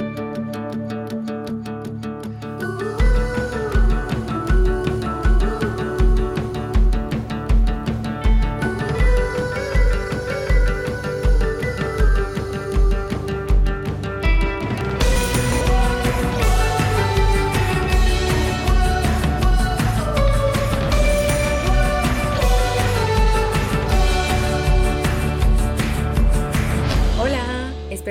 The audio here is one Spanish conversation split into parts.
Bye.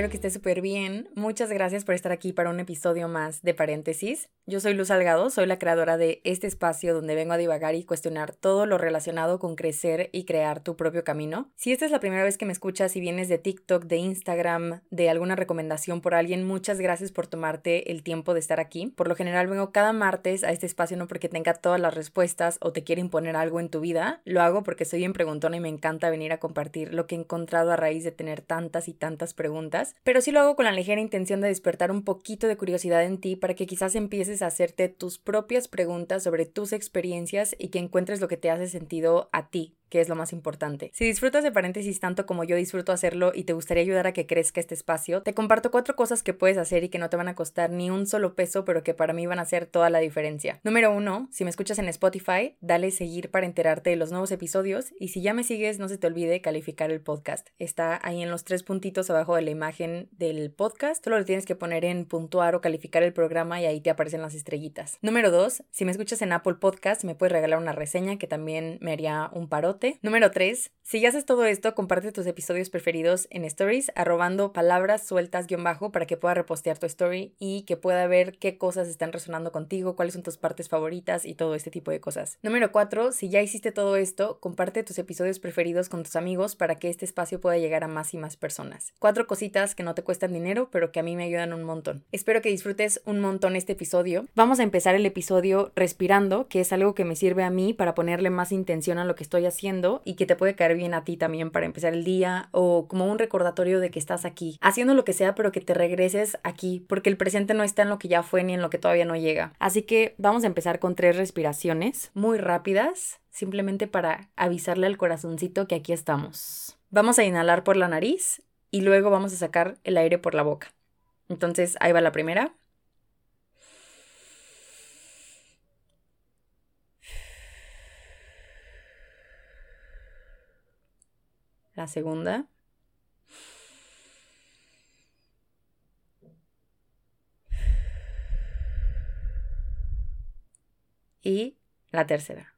Que esté súper bien. Muchas gracias por estar aquí para un episodio más de Paréntesis. Yo soy Luz Salgado, soy la creadora de este espacio donde vengo a divagar y cuestionar todo lo relacionado con crecer y crear tu propio camino. Si esta es la primera vez que me escuchas y vienes de TikTok, de Instagram, de alguna recomendación por alguien, muchas gracias por tomarte el tiempo de estar aquí. Por lo general vengo cada martes a este espacio no porque tenga todas las respuestas o te quiera imponer algo en tu vida, lo hago porque soy bien preguntona y me encanta venir a compartir lo que he encontrado a raíz de tener tantas y tantas preguntas pero sí lo hago con la ligera intención de despertar un poquito de curiosidad en ti para que quizás empieces a hacerte tus propias preguntas sobre tus experiencias y que encuentres lo que te hace sentido a ti, que es lo más importante. Si disfrutas de paréntesis tanto como yo disfruto hacerlo y te gustaría ayudar a que crezca este espacio, te comparto cuatro cosas que puedes hacer y que no te van a costar ni un solo peso, pero que para mí van a hacer toda la diferencia. Número uno, si me escuchas en Spotify, dale seguir para enterarte de los nuevos episodios y si ya me sigues, no se te olvide calificar el podcast. Está ahí en los tres puntitos abajo de la imagen del podcast, solo lo tienes que poner en puntuar o calificar el programa y ahí te aparecen las estrellitas. Número dos, si me escuchas en Apple Podcast, me puedes regalar una reseña que también me haría un parote Número 3. Si ya haces todo esto, comparte tus episodios preferidos en stories, arrobando palabras sueltas guion bajo para que pueda repostear tu story y que pueda ver qué cosas están resonando contigo, cuáles son tus partes favoritas y todo este tipo de cosas. Número 4. Si ya hiciste todo esto, comparte tus episodios preferidos con tus amigos para que este espacio pueda llegar a más y más personas. Cuatro cositas que no te cuestan dinero, pero que a mí me ayudan un montón. Espero que disfrutes un montón este episodio. Vamos a empezar el episodio respirando, que es algo que me sirve a mí para ponerle más intención a lo que estoy haciendo y que te puede caer bien a ti también para empezar el día o como un recordatorio de que estás aquí, haciendo lo que sea, pero que te regreses aquí, porque el presente no está en lo que ya fue ni en lo que todavía no llega. Así que vamos a empezar con tres respiraciones muy rápidas, simplemente para avisarle al corazoncito que aquí estamos. Vamos a inhalar por la nariz y luego vamos a sacar el aire por la boca. Entonces ahí va la primera. La segunda. Y la tercera.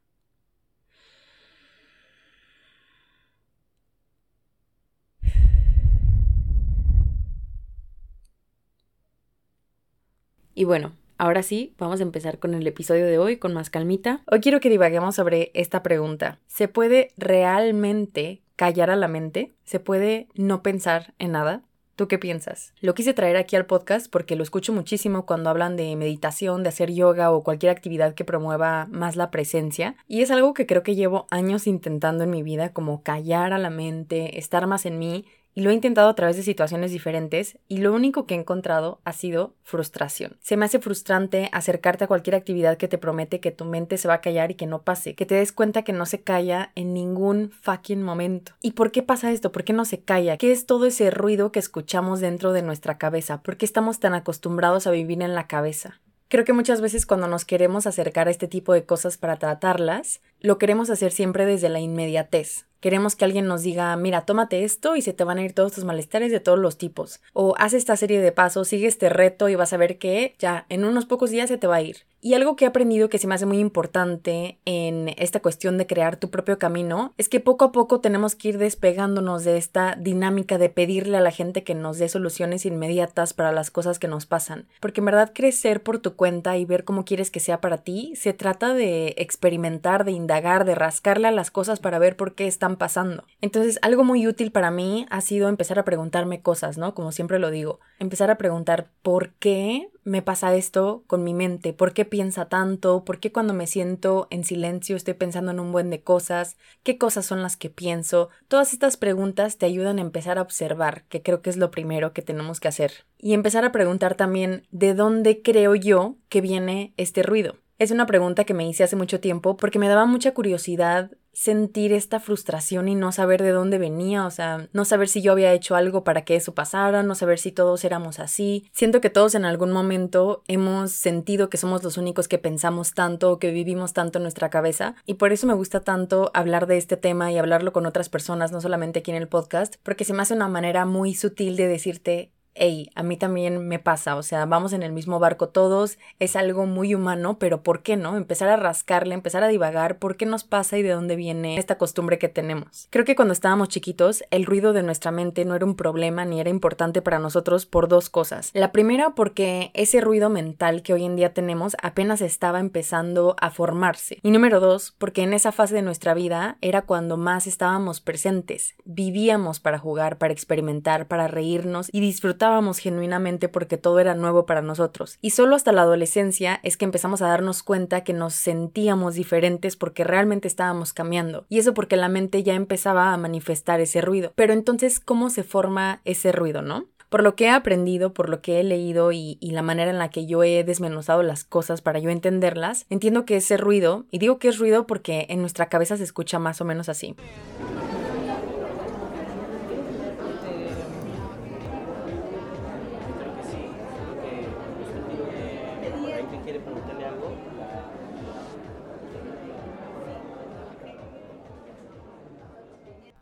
Y bueno, ahora sí, vamos a empezar con el episodio de hoy con más calmita. Hoy quiero que divaguemos sobre esta pregunta. ¿Se puede realmente callar a la mente, se puede no pensar en nada. ¿Tú qué piensas? Lo quise traer aquí al podcast porque lo escucho muchísimo cuando hablan de meditación, de hacer yoga o cualquier actividad que promueva más la presencia. Y es algo que creo que llevo años intentando en mi vida, como callar a la mente, estar más en mí y lo he intentado a través de situaciones diferentes y lo único que he encontrado ha sido frustración. Se me hace frustrante acercarte a cualquier actividad que te promete que tu mente se va a callar y que no pase, que te des cuenta que no se calla en ningún fucking momento. ¿Y por qué pasa esto? ¿Por qué no se calla? ¿Qué es todo ese ruido que escuchamos dentro de nuestra cabeza? ¿Por qué estamos tan acostumbrados a vivir en la cabeza? Creo que muchas veces cuando nos queremos acercar a este tipo de cosas para tratarlas, lo queremos hacer siempre desde la inmediatez. Queremos que alguien nos diga, mira, tómate esto y se te van a ir todos tus malestares de todos los tipos. O haz esta serie de pasos, sigue este reto y vas a ver que ya en unos pocos días se te va a ir. Y algo que he aprendido que se me hace muy importante en esta cuestión de crear tu propio camino es que poco a poco tenemos que ir despegándonos de esta dinámica de pedirle a la gente que nos dé soluciones inmediatas para las cosas que nos pasan. Porque en verdad crecer por tu cuenta y ver cómo quieres que sea para ti se trata de experimentar, de indagar, de rascarle a las cosas para ver por qué están pasando. Entonces, algo muy útil para mí ha sido empezar a preguntarme cosas, ¿no? Como siempre lo digo, empezar a preguntar por qué me pasa esto con mi mente, por qué piensa tanto, por qué cuando me siento en silencio estoy pensando en un buen de cosas, qué cosas son las que pienso. Todas estas preguntas te ayudan a empezar a observar, que creo que es lo primero que tenemos que hacer. Y empezar a preguntar también de dónde creo yo que viene este ruido. Es una pregunta que me hice hace mucho tiempo porque me daba mucha curiosidad sentir esta frustración y no saber de dónde venía, o sea, no saber si yo había hecho algo para que eso pasara, no saber si todos éramos así. Siento que todos en algún momento hemos sentido que somos los únicos que pensamos tanto, que vivimos tanto en nuestra cabeza y por eso me gusta tanto hablar de este tema y hablarlo con otras personas, no solamente aquí en el podcast, porque se me hace una manera muy sutil de decirte, hey, a mí también me pasa, o sea, vamos en el mismo barco todos, es algo muy humano, pero ¿por qué no? Empezar a rascarle, empezar a divagar, ¿por qué nos pasa y de dónde viene esta costumbre que tenemos? Creo que cuando estábamos chiquitos, el ruido de nuestra mente no era un problema ni era importante para nosotros por dos cosas. La primera porque ese ruido mental que hoy en día tenemos apenas estaba empezando a formarse. Y número dos, porque en esa fase de nuestra vida era cuando más estábamos presentes, vivíamos para jugar, para experimentar, para reírnos y disfrutar estábamos genuinamente porque todo era nuevo para nosotros. Y solo hasta la adolescencia es que empezamos a darnos cuenta que nos sentíamos diferentes porque realmente estábamos cambiando. Y eso porque la mente ya empezaba a manifestar ese ruido. Pero entonces, ¿cómo se forma ese ruido, no? Por lo que he aprendido, por lo que he leído y, y, la manera en la que yo he desmenuzado las cosas para yo entenderlas, entiendo que ese ruido, y digo que es ruido porque en nuestra cabeza se escucha más o menos así.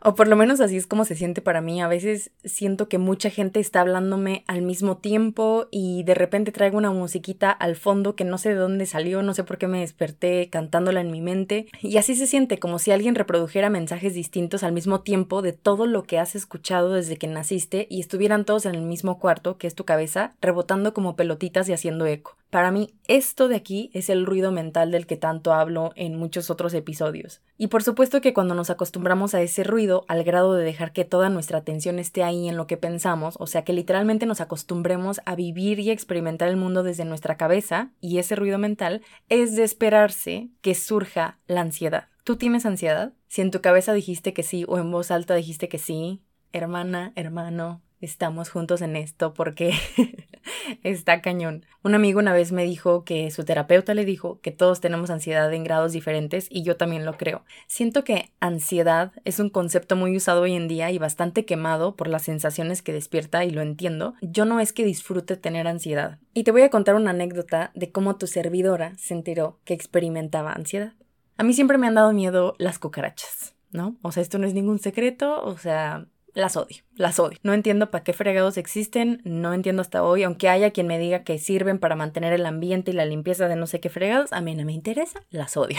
O por lo menos así es como se siente para mí. A veces siento que mucha gente está hablándome al mismo tiempo y de repente traigo una musiquita al fondo que no sé de dónde salió, no sé por qué me desperté cantándola en mi mente. Y así se siente como si alguien reprodujera mensajes distintos al mismo tiempo de todo lo que has escuchado desde que naciste y estuvieran todos en el mismo cuarto, que es tu cabeza, rebotando como pelotitas y haciendo eco. Para mí, esto de aquí es el ruido mental del que tanto hablo en muchos otros episodios. Y por supuesto que cuando nos acostumbramos a ese ruido, al grado de dejar que toda nuestra atención esté ahí en lo que pensamos, o sea que literalmente nos acostumbremos a vivir y experimentar el mundo desde nuestra cabeza, y ese ruido mental, es de esperarse que surja la ansiedad. ¿Tú tienes ansiedad? Si en tu cabeza dijiste que sí o en voz alta dijiste que sí, hermana, hermano, estamos juntos en esto porque está cañón. Un amigo una vez me dijo que su terapeuta le dijo que todos tenemos ansiedad en grados diferentes y yo también lo creo. Siento que ansiedad es un concepto muy usado hoy en día y bastante quemado por las sensaciones que despierta y lo entiendo. Yo no es que disfrute tener ansiedad. Y te voy a contar una anécdota de cómo tu servidora se enteró que experimentaba ansiedad. A mí siempre me han dado miedo las cucarachas. ¿no? O sea, esto no es ningún secreto, o sea, las odio, las odio. No entiendo para qué fregados existen, no entiendo hasta hoy, aunque haya quien me diga que sirven para mantener el ambiente y la limpieza de no sé qué fregados, a mí no me interesa, las odio.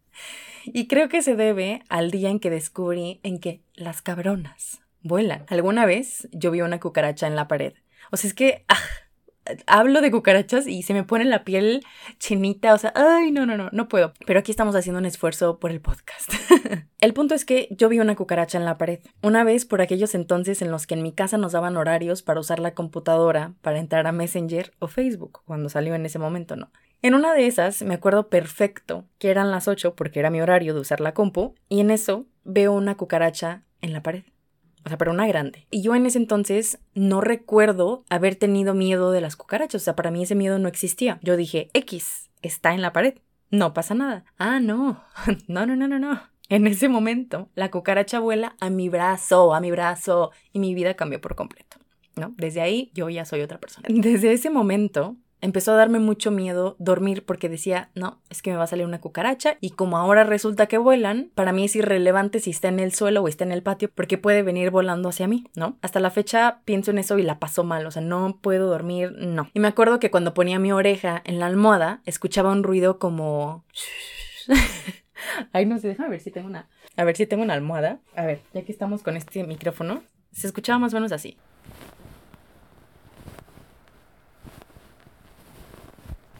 y creo que se debe al día en que descubrí en que las cabronas vuelan. Alguna vez yo vi una cucaracha en la pared. O sea, es que ah, hablo de cucarachas y se me pone la piel chinita, o sea, ay, no, no, no, no puedo. Pero aquí estamos haciendo un esfuerzo por el podcast. el punto es que yo vi una cucaracha en la pared. Una vez por aquellos entonces en los que en mi casa nos daban horarios para usar la computadora para entrar a Messenger o Facebook, cuando salió en ese momento, ¿no? En una de esas me acuerdo perfecto que eran las 8 porque era mi horario de usar la compu y en eso veo una cucaracha en la pared o sea, pero una grande. Y yo en ese entonces no recuerdo haber tenido miedo de las cucarachas, o sea, para mí ese miedo no existía. Yo dije, X, está en la pared, no pasa nada. Ah, no, no, no, no, no, no. En ese momento, la cucaracha vuela a mi brazo, a mi brazo, y mi vida cambió por completo. ¿No? Desde ahí yo ya soy otra persona. Desde ese momento empezó a darme mucho miedo dormir porque decía, no, es que me va a salir una cucaracha y como ahora resulta que vuelan, para mí es irrelevante si está en el suelo o está en el patio porque puede venir volando hacia mí, ¿no? Hasta la fecha pienso en eso y la paso mal, o sea, no puedo dormir, no. Y me acuerdo que cuando ponía mi oreja en la almohada, escuchaba un ruido como... Ay, no sé, déjame ver si tengo una... A ver si tengo una almohada. A ver, ya que estamos con este micrófono, se escuchaba más o menos así.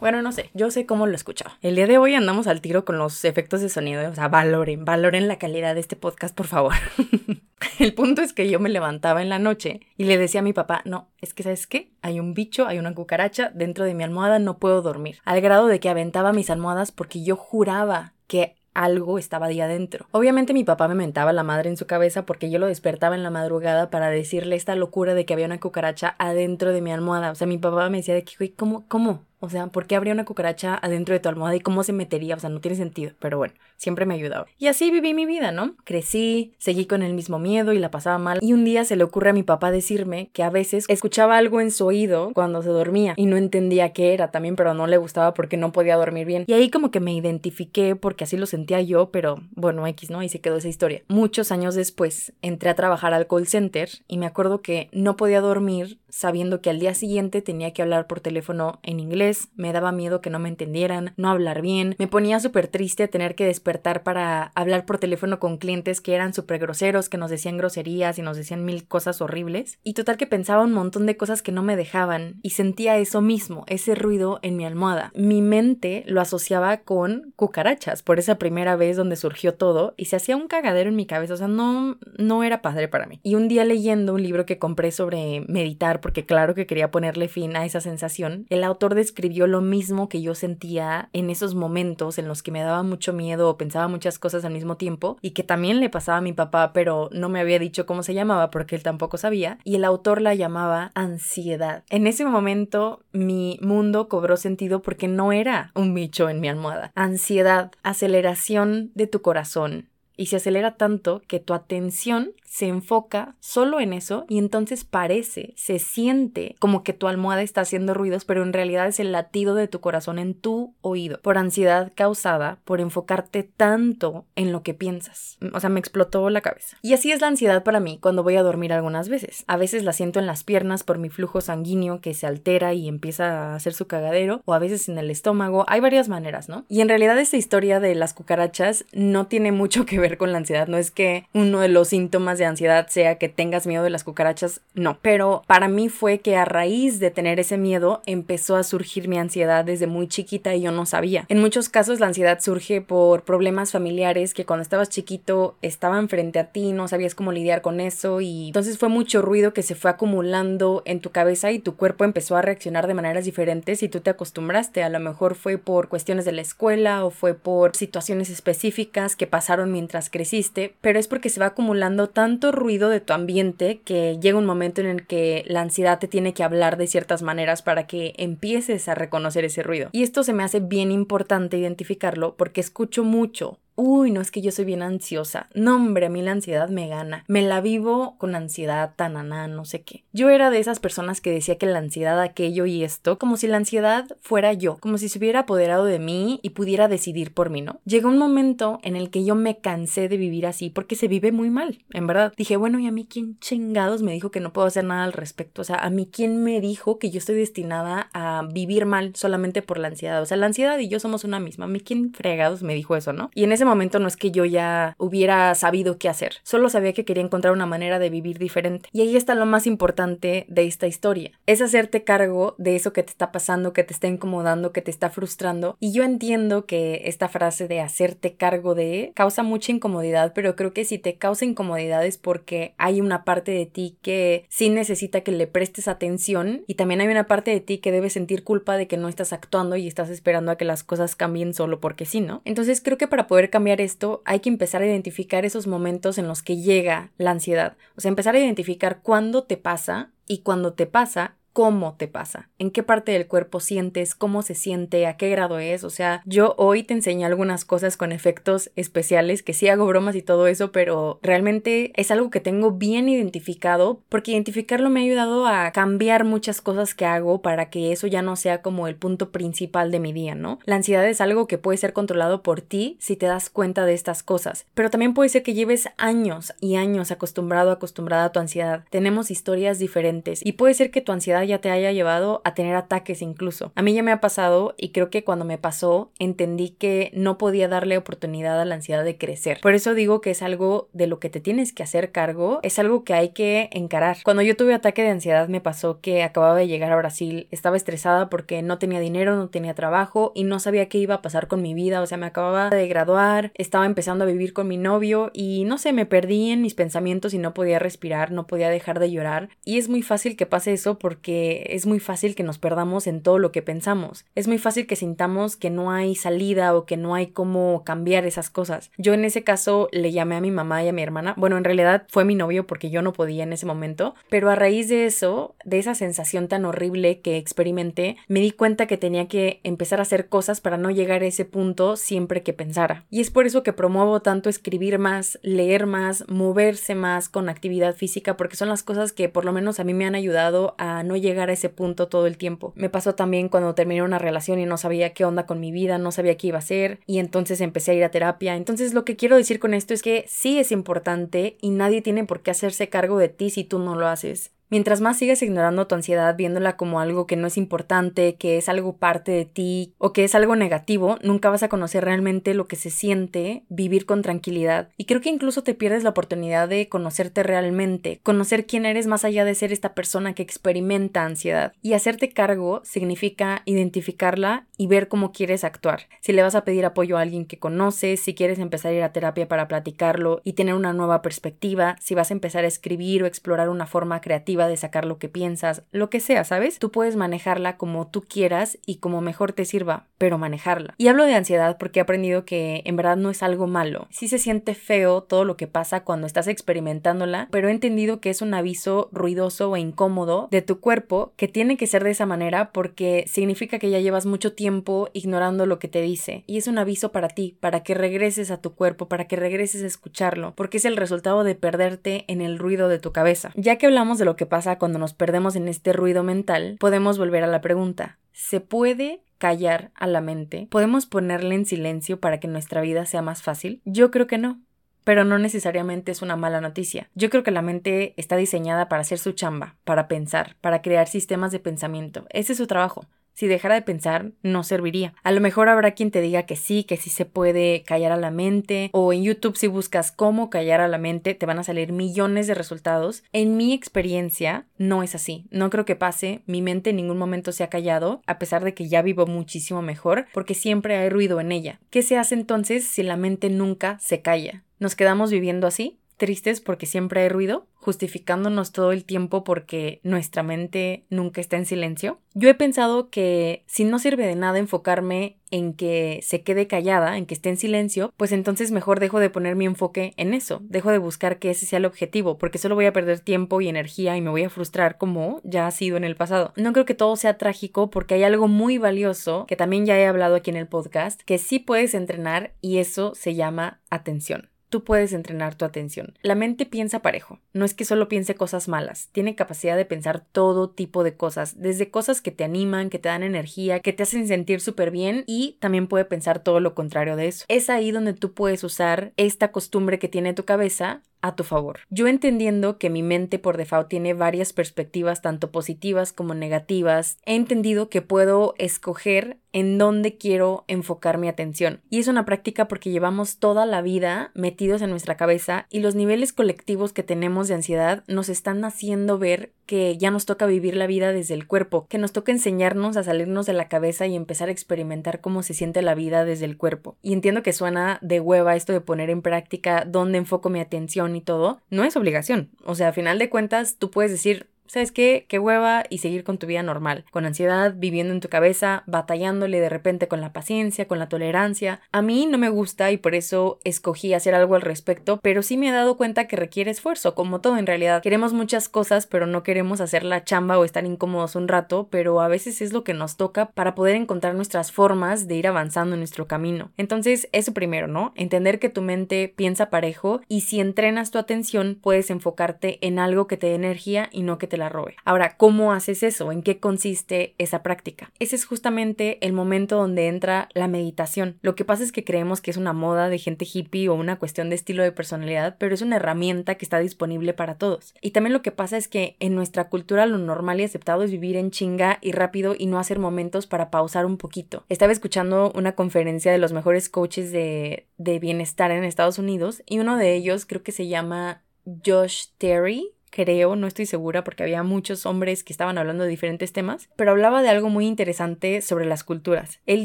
Bueno, no sé, yo sé cómo lo escuchaba. El día de hoy andamos al tiro con los efectos de sonido, o sea, valoren, valoren la calidad de este podcast, por favor. El punto es que yo me levantaba en la noche y le decía a mi papá, no, es que sabes qué, hay un bicho, hay una cucaracha dentro de mi almohada, no puedo dormir. Al grado de que aventaba mis almohadas porque yo juraba que algo estaba ahí adentro. Obviamente mi papá me mentaba la madre en su cabeza porque yo lo despertaba en la madrugada para decirle esta locura de que había una cucaracha adentro de mi almohada. O sea, mi papá me decía de que, ¿cómo, cómo? O sea, ¿por qué habría una cucaracha adentro de tu almohada y cómo se metería? O sea, no tiene sentido, pero bueno, siempre me ayudaba. Y así viví mi vida, ¿no? Crecí, seguí con el mismo miedo y la pasaba mal. Y un día se le ocurre a mi papá decirme que a veces escuchaba algo en su oído cuando se dormía y no entendía qué era también, pero no le gustaba porque no podía dormir bien. Y ahí como que me identifiqué porque así lo sentía yo, pero bueno, X, ¿no? Y se quedó esa historia. Muchos años después entré a trabajar al call center y me acuerdo que no podía dormir sabiendo que al día siguiente tenía que hablar por teléfono en inglés, me daba miedo que no me entendieran, no hablar bien, me ponía súper triste tener que despertar para hablar por teléfono con clientes que eran súper groseros, que nos decían groserías y nos decían mil cosas horribles. Y total que pensaba un montón de cosas que no me dejaban y sentía eso mismo, ese ruido en mi almohada. Mi mente lo asociaba con cucarachas, por esa primera vez donde surgió todo y se hacía un cagadero en mi cabeza, o sea, no, no era padre para mí. Y un día leyendo un libro que compré sobre meditar, porque claro que quería ponerle fin a esa sensación, el autor describió lo mismo que yo sentía en esos momentos en los que me daba mucho miedo o pensaba muchas cosas al mismo tiempo y que también le pasaba a mi papá, pero no me había dicho cómo se llamaba porque él tampoco sabía, y el autor la llamaba ansiedad. En ese momento mi mundo cobró sentido porque no era un bicho en mi almohada. Ansiedad, aceleración de tu corazón, y se acelera tanto que tu atención se enfoca solo en eso y entonces parece, se siente como que tu almohada está haciendo ruidos, pero en realidad es el latido de tu corazón en tu oído, por ansiedad causada por enfocarte tanto en lo que piensas. O sea, me explotó la cabeza. Y así es la ansiedad para mí cuando voy a dormir algunas veces. A veces la siento en las piernas por mi flujo sanguíneo que se altera y empieza a hacer su cagadero, o a veces en el estómago. Hay varias maneras, ¿no? Y en realidad esta historia de las cucarachas no tiene mucho que ver con la ansiedad, no es que uno de los síntomas de ansiedad sea que tengas miedo de las cucarachas, no. Pero para mí fue que a raíz de tener ese miedo empezó a surgir mi ansiedad desde muy chiquita y yo no sabía. En muchos casos la ansiedad surge por problemas familiares que cuando estabas chiquito estaban frente a ti, no sabías cómo lidiar con eso y entonces fue mucho ruido que se fue acumulando en tu cabeza y tu cuerpo empezó a reaccionar de maneras diferentes y tú te acostumbraste. A lo mejor fue por cuestiones de la escuela o fue por situaciones específicas que pasaron mientras creciste, pero es porque se va acumulando tan tanto ruido de tu ambiente que llega un momento en el que la ansiedad te tiene que hablar de ciertas maneras para que empieces a reconocer ese ruido. Y esto se me hace bien importante identificarlo porque escucho mucho Uy, no es que yo soy bien ansiosa. No, hombre, a mí la ansiedad me gana. Me la vivo con ansiedad, tanana, no sé qué. Yo era de esas personas que decía que la ansiedad aquello y esto, como si la ansiedad fuera yo, como si se hubiera apoderado de mí y pudiera decidir por mí, ¿no? Llegó un momento en el que yo me cansé de vivir así porque se vive muy mal, en verdad. Dije, bueno, ¿y a mí quién chingados me dijo que no puedo hacer nada al respecto? O sea, ¿a mí quién me dijo que yo estoy destinada a vivir mal solamente por la ansiedad? O sea, la ansiedad y yo somos una misma. ¿A mí quién fregados me dijo eso, no? Y en momento no es que yo ya hubiera sabido qué hacer, solo sabía que quería encontrar una manera de vivir diferente. Y ahí está lo más importante de esta historia, es hacerte cargo de eso que te está pasando, que te está incomodando, que te está frustrando. Y yo entiendo que esta frase de hacerte cargo de causa mucha incomodidad, pero creo que si te causa incomodidad es porque hay una parte de ti que sí necesita que le prestes atención y también hay una parte de ti que debe sentir culpa de que no estás actuando y estás esperando a que las cosas cambien solo porque sí, ¿no? Entonces creo que para poder cambiar esto, hay que empezar a identificar esos momentos en los que llega la ansiedad. O sea, empezar a identificar cuándo te pasa y cuando te pasa, cómo te pasa, en qué parte del cuerpo sientes, cómo se siente, a qué grado es. O sea, yo hoy te enseñé algunas cosas con efectos especiales, que sí hago bromas y todo eso, pero realmente es algo que tengo bien identificado, porque identificarlo me ha ayudado a cambiar muchas cosas que hago para que eso ya no sea como el punto principal de mi día, ¿no? La ansiedad es algo que puede ser controlado por ti si te das cuenta de estas cosas, pero también puede ser que lleves años y años acostumbrado, acostumbrada a tu ansiedad. Tenemos historias diferentes y puede ser que tu ansiedad ya te haya llevado a tener ataques incluso. A mí ya me ha pasado y creo que cuando me pasó entendí que no podía darle oportunidad a la ansiedad de crecer. Por eso digo que es algo de lo que te tienes que hacer cargo, es algo que hay que encarar. Cuando yo tuve ataque de ansiedad me pasó que acababa de llegar a Brasil, estaba estresada porque no tenía dinero, no tenía trabajo y no sabía qué iba a pasar con mi vida, o sea, me acababa de graduar, estaba empezando a vivir con mi novio y no sé, me perdí en mis pensamientos y no podía respirar, no podía dejar de llorar y es muy fácil que pase eso porque es muy fácil que nos perdamos en todo lo que pensamos. Es muy fácil que sintamos que no hay salida o que no hay cómo cambiar esas cosas. Yo en ese caso le llamé a mi mamá y a mi hermana. Bueno, en realidad fue mi novio porque yo no podía en ese momento, pero a raíz de eso, de esa sensación tan horrible que experimenté, me di cuenta que tenía que empezar a hacer cosas para no llegar a ese punto siempre que pensara. Y es por eso que promuevo tanto escribir más, leer más, moverse más con actividad física, porque son las cosas que por lo menos a mí me han ayudado a no llegar a ese punto todo el tiempo. Me pasó también cuando terminé una relación y no sabía qué onda con mi vida, no sabía qué iba a hacer y entonces empecé a ir a terapia. Entonces lo que quiero decir con esto es que sí es importante y nadie tiene por qué hacerse cargo de ti si tú no lo haces. Mientras más sigas ignorando tu ansiedad viéndola como algo que no es importante, que es algo parte de ti o que es algo negativo, nunca vas a conocer realmente lo que se siente vivir con tranquilidad. Y creo que incluso te pierdes la oportunidad de conocerte realmente, conocer quién eres más allá de ser esta persona que experimenta ansiedad. Y hacerte cargo significa identificarla y ver cómo quieres actuar. Si le vas a pedir apoyo a alguien que conoces, si quieres empezar a ir a terapia para platicarlo y tener una nueva perspectiva, si vas a empezar a escribir o explorar una forma creativa de sacar lo que piensas, lo que sea, ¿sabes? Tú puedes manejarla como tú quieras y como mejor te sirva, pero manejarla. Y hablo de ansiedad porque he aprendido que en verdad no es algo malo. Sí se siente feo todo lo que pasa cuando estás experimentándola, pero he entendido que es un aviso ruidoso e incómodo de tu cuerpo que tiene que ser de esa manera porque significa que ya llevas mucho tiempo ignorando lo que te dice. Y es un aviso para ti, para que regreses a tu cuerpo, para que regreses a escucharlo, porque es el resultado de perderte en el ruido de tu cabeza. Ya que hablamos de lo que pasa cuando nos perdemos en este ruido mental, podemos volver a la pregunta. ¿Se puede callar a la mente? ¿Podemos ponerle en silencio para que nuestra vida sea más fácil? Yo creo que no. Pero no necesariamente es una mala noticia. Yo creo que la mente está diseñada para hacer su chamba, para pensar, para crear sistemas de pensamiento. Ese es su trabajo. Si dejara de pensar, no serviría. A lo mejor habrá quien te diga que sí, que sí se puede callar a la mente, o en YouTube si buscas cómo callar a la mente, te van a salir millones de resultados. En mi experiencia, no es así. No creo que pase. Mi mente en ningún momento se ha callado, a pesar de que ya vivo muchísimo mejor, porque siempre hay ruido en ella. ¿Qué se hace entonces si la mente nunca se calla? ¿Nos quedamos viviendo así? Tristes porque siempre hay ruido, justificándonos todo el tiempo porque nuestra mente nunca está en silencio. Yo he pensado que si no sirve de nada enfocarme en que se quede callada, en que esté en silencio, pues entonces mejor dejo de poner mi enfoque en eso, dejo de buscar que ese sea el objetivo, porque solo voy a perder tiempo y energía y me voy a frustrar como ya ha sido en el pasado. No creo que todo sea trágico porque hay algo muy valioso que también ya he hablado aquí en el podcast, que sí puedes entrenar y eso se llama atención tú puedes entrenar tu atención. La mente piensa parejo, no es que solo piense cosas malas, tiene capacidad de pensar todo tipo de cosas, desde cosas que te animan, que te dan energía, que te hacen sentir súper bien y también puede pensar todo lo contrario de eso. Es ahí donde tú puedes usar esta costumbre que tiene tu cabeza a tu favor. Yo entendiendo que mi mente por default tiene varias perspectivas, tanto positivas como negativas, he entendido que puedo escoger en dónde quiero enfocar mi atención. Y es una práctica porque llevamos toda la vida metidos en nuestra cabeza y los niveles colectivos que tenemos de ansiedad nos están haciendo ver que ya nos toca vivir la vida desde el cuerpo, que nos toca enseñarnos a salirnos de la cabeza y empezar a experimentar cómo se siente la vida desde el cuerpo. Y entiendo que suena de hueva esto de poner en práctica dónde enfoco mi atención y todo, no es obligación. O sea, a final de cuentas, tú puedes decir, ¿sabes qué? Qué hueva y seguir con tu vida normal, con ansiedad, viviendo en tu cabeza, batallándole de repente con la paciencia, con la tolerancia. A mí no me gusta y por eso escogí hacer algo al respecto, pero sí me he dado cuenta que requiere esfuerzo, como todo en realidad. Queremos muchas cosas, pero no queremos hacer la chamba o estar incómodos un rato, pero a veces es lo que nos toca para poder encontrar nuestras formas de ir avanzando en nuestro camino. Entonces, eso primero, ¿no? Entender que tu mente piensa parejo y si entrenas tu atención, puedes enfocarte en algo que te dé energía y no que te la Ahora, ¿cómo haces eso? ¿En qué consiste esa práctica? Ese es justamente el momento donde entra la meditación. Lo que pasa es que creemos que es una moda de gente hippie o una cuestión de estilo de personalidad, pero es una herramienta que está disponible para todos. Y también lo que pasa es que en nuestra cultura lo normal y aceptado es vivir en chinga y rápido y no hacer momentos para pausar un poquito. Estaba escuchando una conferencia de los mejores coaches de, de bienestar en Estados Unidos y uno de ellos creo que se llama Josh Terry, creo, no estoy segura porque había muchos hombres que estaban hablando de diferentes temas, pero hablaba de algo muy interesante sobre las culturas. Él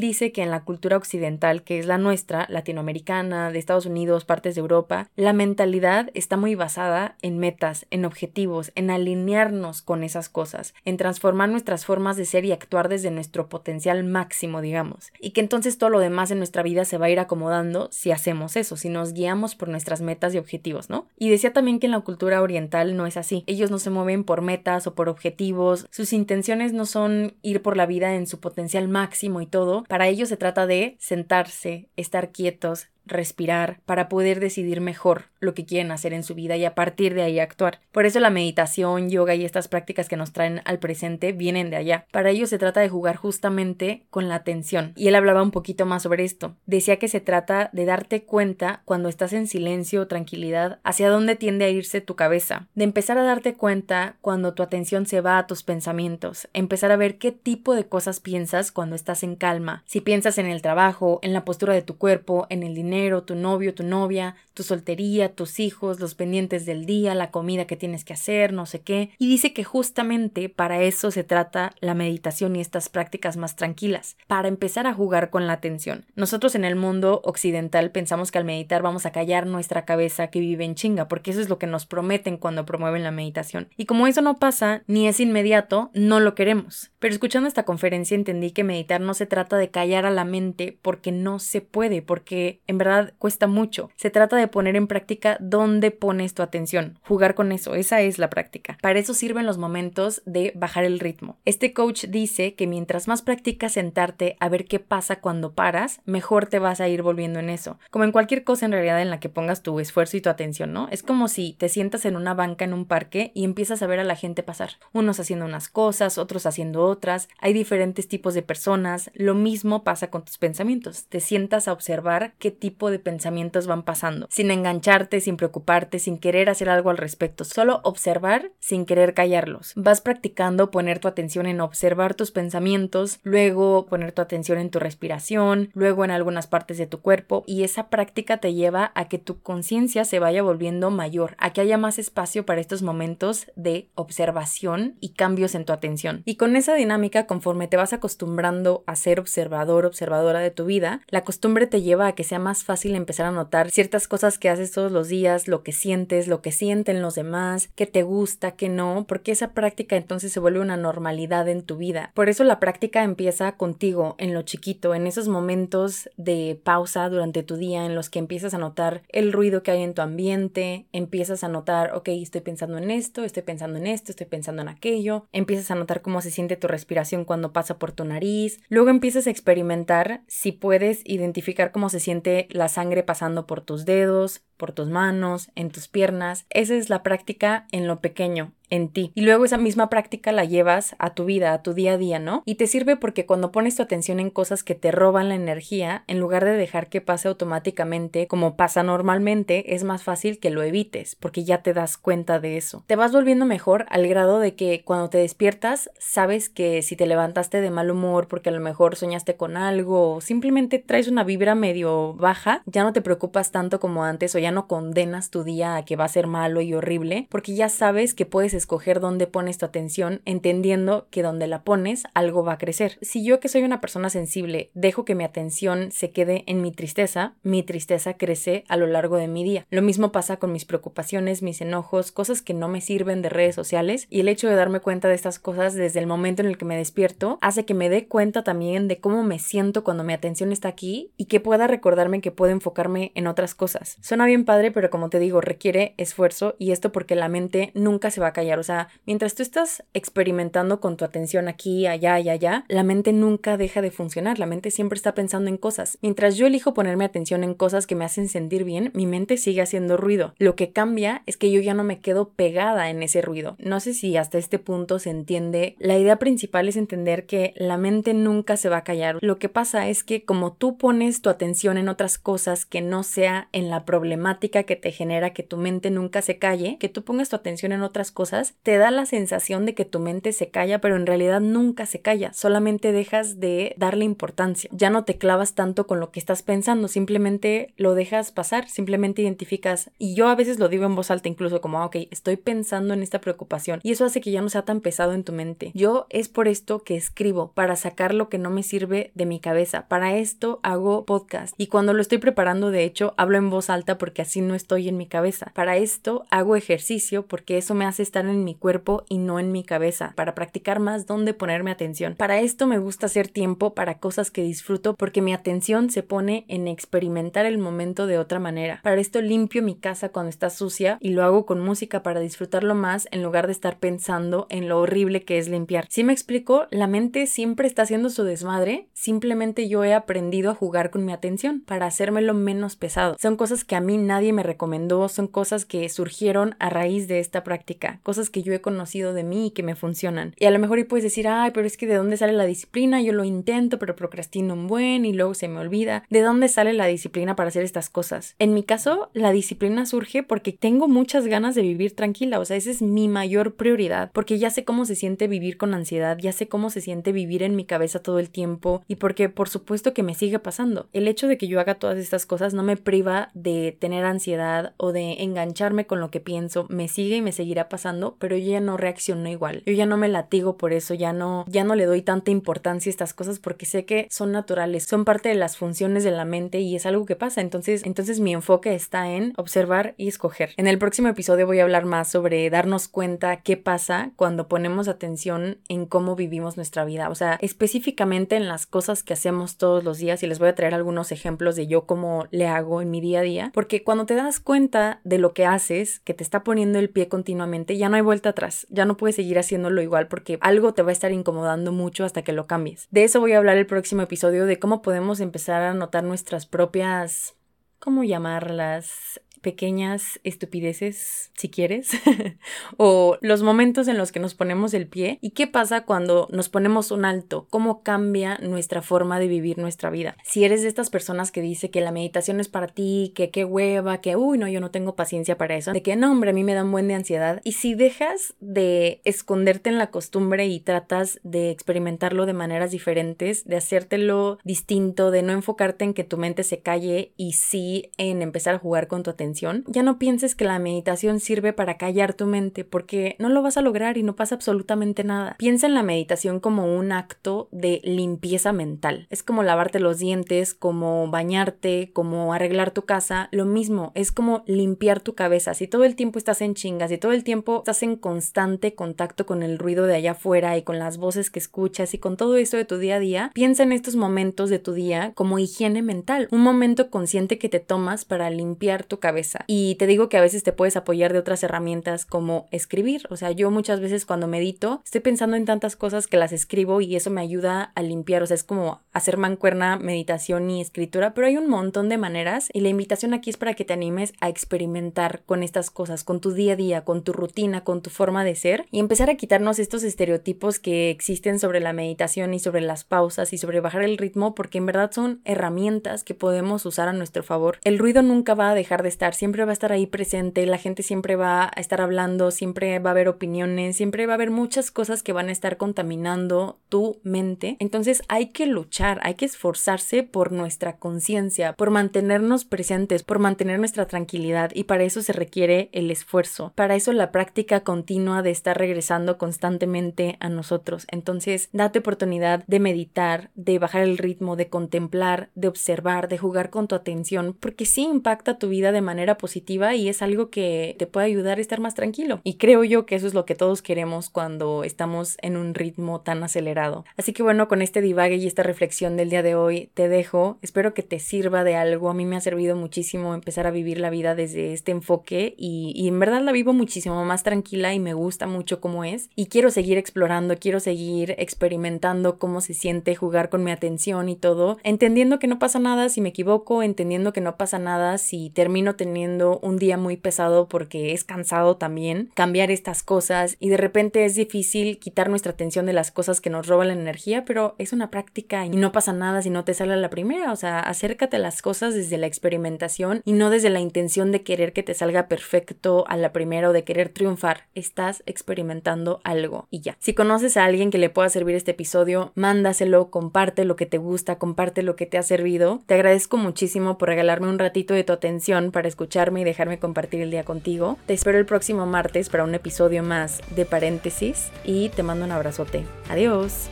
dice que en la cultura occidental, que es la nuestra, latinoamericana, de Estados Unidos, partes de Europa, la mentalidad está muy basada en metas, en objetivos, en alinearnos con esas cosas, en transformar nuestras formas de ser y actuar desde nuestro potencial máximo, digamos. Y que entonces todo lo demás en nuestra vida se va a ir acomodando si hacemos eso, si nos guiamos por nuestras metas y objetivos, ¿no? Y decía también que en la cultura oriental no es así. Ellos no se mueven por metas o por objetivos. Sus intenciones no son ir por la vida en su potencial máximo y todo. Para ellos se trata de sentarse, estar quietos, respirar, para poder decidir mejor lo que quieren hacer en su vida y a partir de ahí actuar. Por eso la meditación, yoga y estas prácticas que nos traen al presente vienen de allá. Para ello se trata de jugar justamente con la atención. Y él hablaba un poquito más sobre esto. Decía que se trata de darte cuenta cuando estás en silencio o tranquilidad hacia dónde tiende a irse tu cabeza. De empezar a darte cuenta cuando tu atención se va a tus pensamientos. Empezar a ver qué tipo de cosas piensas cuando estás en calma. Si piensas en el trabajo, en la postura de tu cuerpo, en el dinero, tu novio, tu novia, tu soltería, tus hijos, los pendientes del día, la comida que tienes que hacer, no sé qué. Y dice que justamente para eso se trata la meditación y estas prácticas más tranquilas, para empezar a jugar con la atención. Nosotros en el mundo occidental pensamos que al meditar vamos a callar nuestra cabeza que vive en chinga, porque eso es lo que nos prometen cuando promueven la meditación. Y como eso no pasa, ni es inmediato, no lo queremos. Pero escuchando esta conferencia entendí que meditar no se trata de callar a la mente porque no se puede, porque en verdad cuesta mucho. Se trata de poner en práctica dónde pones tu atención, jugar con eso, esa es la práctica. Para eso sirven los momentos de bajar el ritmo. Este coach dice que mientras más practicas sentarte a ver qué pasa cuando paras, mejor te vas a ir volviendo en eso. Como en cualquier cosa en realidad en la que pongas tu esfuerzo y tu atención, ¿no? Es como si te sientas en una banca en un parque y empiezas a ver a la gente pasar. Unos haciendo unas cosas, otros haciendo otras. Hay diferentes tipos de personas. Lo mismo pasa con tus pensamientos. Te sientas a observar qué tipo de pensamientos van pasando, sin engancharte, sin preocuparte, sin querer hacer algo al respecto, solo observar sin querer callarlos. Vas practicando poner tu atención en observar tus pensamientos, luego poner tu atención en tu respiración, luego en algunas partes de tu cuerpo y esa práctica te lleva a que tu conciencia se vaya volviendo mayor, a que haya más espacio para estos momentos de observación y cambios en tu atención. Y con esa dinámica, conforme te vas acostumbrando a ser observador, observadora de tu vida, la costumbre te lleva a que sea más fácil empezar a notar ciertas cosas que haces todos los días, lo que sientes, lo que sienten los demás, qué te gusta, qué no, porque esa práctica entonces se vuelve una normalidad en tu vida. Por eso la práctica empieza contigo, en lo chiquito, en esos momentos de pausa durante tu día en los que empiezas a notar el ruido que hay en tu ambiente, empiezas a notar, ok, estoy pensando en esto, estoy pensando en esto, estoy pensando en aquello, empiezas a notar cómo se siente tu respiración cuando pasa por tu nariz, luego empiezas a experimentar si puedes identificar cómo se siente la sangre pasando por tus dedos, por tus manos, en tus piernas. Esa es la práctica en lo pequeño, en ti. Y luego esa misma práctica la llevas a tu vida, a tu día a día, ¿no? Y te sirve porque cuando pones tu atención en cosas que te roban la energía, en lugar de dejar que pase automáticamente como pasa normalmente, es más fácil que lo evites, porque ya te das cuenta de eso. Te vas volviendo mejor al grado de que cuando te despiertas, sabes que si te levantaste de mal humor porque a lo mejor soñaste con algo o simplemente traes una vibra medio baja, ya no te preocupas tanto como antes o ya no condenas tu día a que va a ser malo y horrible, porque ya sabes que puedes escoger dónde pones tu atención, entendiendo que donde la pones algo va a crecer. Si yo que soy una persona sensible dejo que mi atención se quede en mi tristeza, mi tristeza crece a lo largo de mi día. Lo mismo pasa con mis preocupaciones, mis enojos, cosas que no me sirven de redes sociales y el hecho de darme cuenta de estas cosas desde el momento en el que me despierto hace que me dé cuenta también de cómo me siento cuando mi atención está aquí y que pueda recordarme que puedo enfocarme en otras cosas. Suena bien padre, pero como te digo, requiere esfuerzo y esto porque la mente nunca se va a callar o sea, mientras tú estás experimentando con tu atención aquí, allá y allá, la mente nunca deja de funcionar, la mente siempre está pensando en cosas. Mientras yo elijo ponerme atención en cosas que me hacen sentir bien, mi mente sigue haciendo ruido. Lo que cambia es que yo ya no me quedo pegada en ese ruido. No sé si hasta este punto se entiende. La idea principal es entender que la mente nunca se va a callar. Lo que pasa es que como tú pones tu atención en otras cosas que no sea en la problemática, que te genera que tu mente nunca se calle, que tú pongas tu atención en otras cosas, te da la sensación de que tu mente se calla, pero en realidad nunca se calla, solamente dejas de darle importancia. Ya no te clavas tanto con lo que estás pensando, simplemente lo dejas pasar, simplemente identificas. Y yo a veces lo digo en voz alta, incluso como, ah, ok, estoy pensando en esta preocupación. Y eso hace que ya no sea tan pesado en tu mente. Yo es por esto que escribo, para sacar lo que no me sirve de mi cabeza. Para esto hago podcast. Y cuando lo estoy preparando, de hecho, hablo en voz alta porque así no estoy en mi cabeza. Para esto hago ejercicio porque eso me hace estar en mi cuerpo y no en mi cabeza. Para practicar más dónde ponerme atención. Para esto me gusta hacer tiempo para cosas que disfruto porque mi atención se pone en experimentar el momento de otra manera. Para esto limpio mi casa cuando está sucia y lo hago con música para disfrutarlo más en lugar de estar pensando en lo horrible que es limpiar. Si me explico, la mente siempre está haciendo su desmadre, simplemente yo he aprendido a jugar con mi atención para hacérmelo menos pesado. Son cosas que a mí nadie me recomendó, son cosas que surgieron a raíz de esta práctica, cosas que yo he conocido de mí y que me funcionan. Y a lo mejor y puedes decir, ay, pero es que de dónde sale la disciplina, yo lo intento, pero procrastino un buen y luego se me olvida. ¿De dónde sale la disciplina para hacer estas cosas? En mi caso, la disciplina surge porque tengo muchas ganas de vivir tranquila, o sea, esa es mi mayor prioridad, porque ya sé cómo se siente vivir con ansiedad, ya sé cómo se siente vivir en mi cabeza todo el tiempo y porque por supuesto que me sigue pasando. El hecho de que yo haga todas estas cosas no me priva de tener ansiedad o de engancharme con lo que pienso, me sigue y me seguirá pasando, pero yo ya no reacciono igual. Yo ya no me latigo por eso, ya no ya no le doy tanta importancia a estas cosas porque sé que son naturales, son parte de las funciones de la mente y es algo que pasa. Entonces, entonces mi enfoque está en observar y escoger. En el próximo episodio voy a hablar más sobre darnos cuenta qué pasa cuando ponemos atención en cómo vivimos nuestra vida, o sea, específicamente en las cosas que hacemos todos los días y les voy a traer algunos ejemplos de yo cómo le hago en mi día a día, porque cuando te das cuenta de lo que haces, que te está poniendo el pie continuamente, ya no hay vuelta atrás, ya no puedes seguir haciéndolo igual porque algo te va a estar incomodando mucho hasta que lo cambies. De eso voy a hablar el próximo episodio de cómo podemos empezar a notar nuestras propias ¿cómo llamarlas? Pequeñas estupideces, si quieres, o los momentos en los que nos ponemos el pie y qué pasa cuando nos ponemos un alto, cómo cambia nuestra forma de vivir nuestra vida. Si eres de estas personas que dice que la meditación es para ti, que qué hueva, que uy, no, yo no tengo paciencia para eso, de que no, hombre, a mí me da un buen de ansiedad, y si dejas de esconderte en la costumbre y tratas de experimentarlo de maneras diferentes, de hacértelo distinto, de no enfocarte en que tu mente se calle y sí en empezar a jugar con tu atención, ya no pienses que la meditación sirve para callar tu mente, porque no lo vas a lograr y no pasa absolutamente nada. Piensa en la meditación como un acto de limpieza mental. Es como lavarte los dientes, como bañarte, como arreglar tu casa, lo mismo, es como limpiar tu cabeza. Si todo el tiempo estás en chingas, si todo el tiempo estás en constante contacto con el ruido de allá afuera y con las voces que escuchas y con todo eso de tu día a día, piensa en estos momentos de tu día como higiene mental, un momento consciente que te tomas para limpiar tu cabeza y te digo que a veces te puedes apoyar de otras herramientas como escribir. O sea, yo muchas veces cuando medito estoy pensando en tantas cosas que las escribo y eso me ayuda a limpiar. O sea, es como hacer mancuerna, meditación y escritura, pero hay un montón de maneras y la invitación aquí es para que te animes a experimentar con estas cosas, con tu día a día, con tu rutina, con tu forma de ser y empezar a quitarnos estos estereotipos que existen sobre la meditación y sobre las pausas y sobre bajar el ritmo porque en verdad son herramientas que podemos usar a nuestro favor. El ruido nunca va a dejar de estar siempre va a estar ahí presente, la gente siempre va a estar hablando, siempre va a haber opiniones, siempre va a haber muchas cosas que van a estar contaminando tu mente. Entonces hay que luchar, hay que esforzarse por nuestra conciencia, por mantenernos presentes, por mantener nuestra tranquilidad y para eso se requiere el esfuerzo, para eso la práctica continua de estar regresando constantemente a nosotros. Entonces date oportunidad de meditar, de bajar el ritmo, de contemplar, de observar, de jugar con tu atención, porque sí impacta tu vida de manera positiva y es algo que te puede ayudar a estar más tranquilo. Y creo yo que eso es lo que todos queremos cuando estamos en un ritmo tan acelerado. Así que bueno, con este divague y esta reflexión del día de hoy te dejo. Espero que te sirva de algo. A mí me ha servido muchísimo empezar a vivir la vida desde este enfoque y, en verdad la vivo muchísimo más tranquila y me gusta mucho cómo es. Y quiero seguir explorando, quiero seguir experimentando cómo se siente jugar con mi atención y todo, entendiendo que no pasa nada si me equivoco, entendiendo que no pasa nada si termino teniendo teniendo un día muy pesado porque es cansado también cambiar estas cosas y de repente es difícil quitar nuestra atención de las cosas que nos roban la energía, pero es una práctica y no pasa nada si no te sale la primera, o sea, acércate a las cosas desde la experimentación y no desde la intención de querer que te salga perfecto a la primera o de querer triunfar, estás experimentando algo y ya. Si conoces a alguien que le pueda servir este episodio, mándaselo, comparte lo que te gusta, comparte lo que te ha servido. Te agradezco muchísimo por regalarme un ratito de tu atención para escucharme y dejarme compartir el día contigo. Te espero el próximo martes para un episodio más de paréntesis y te mando un abrazote. Adiós.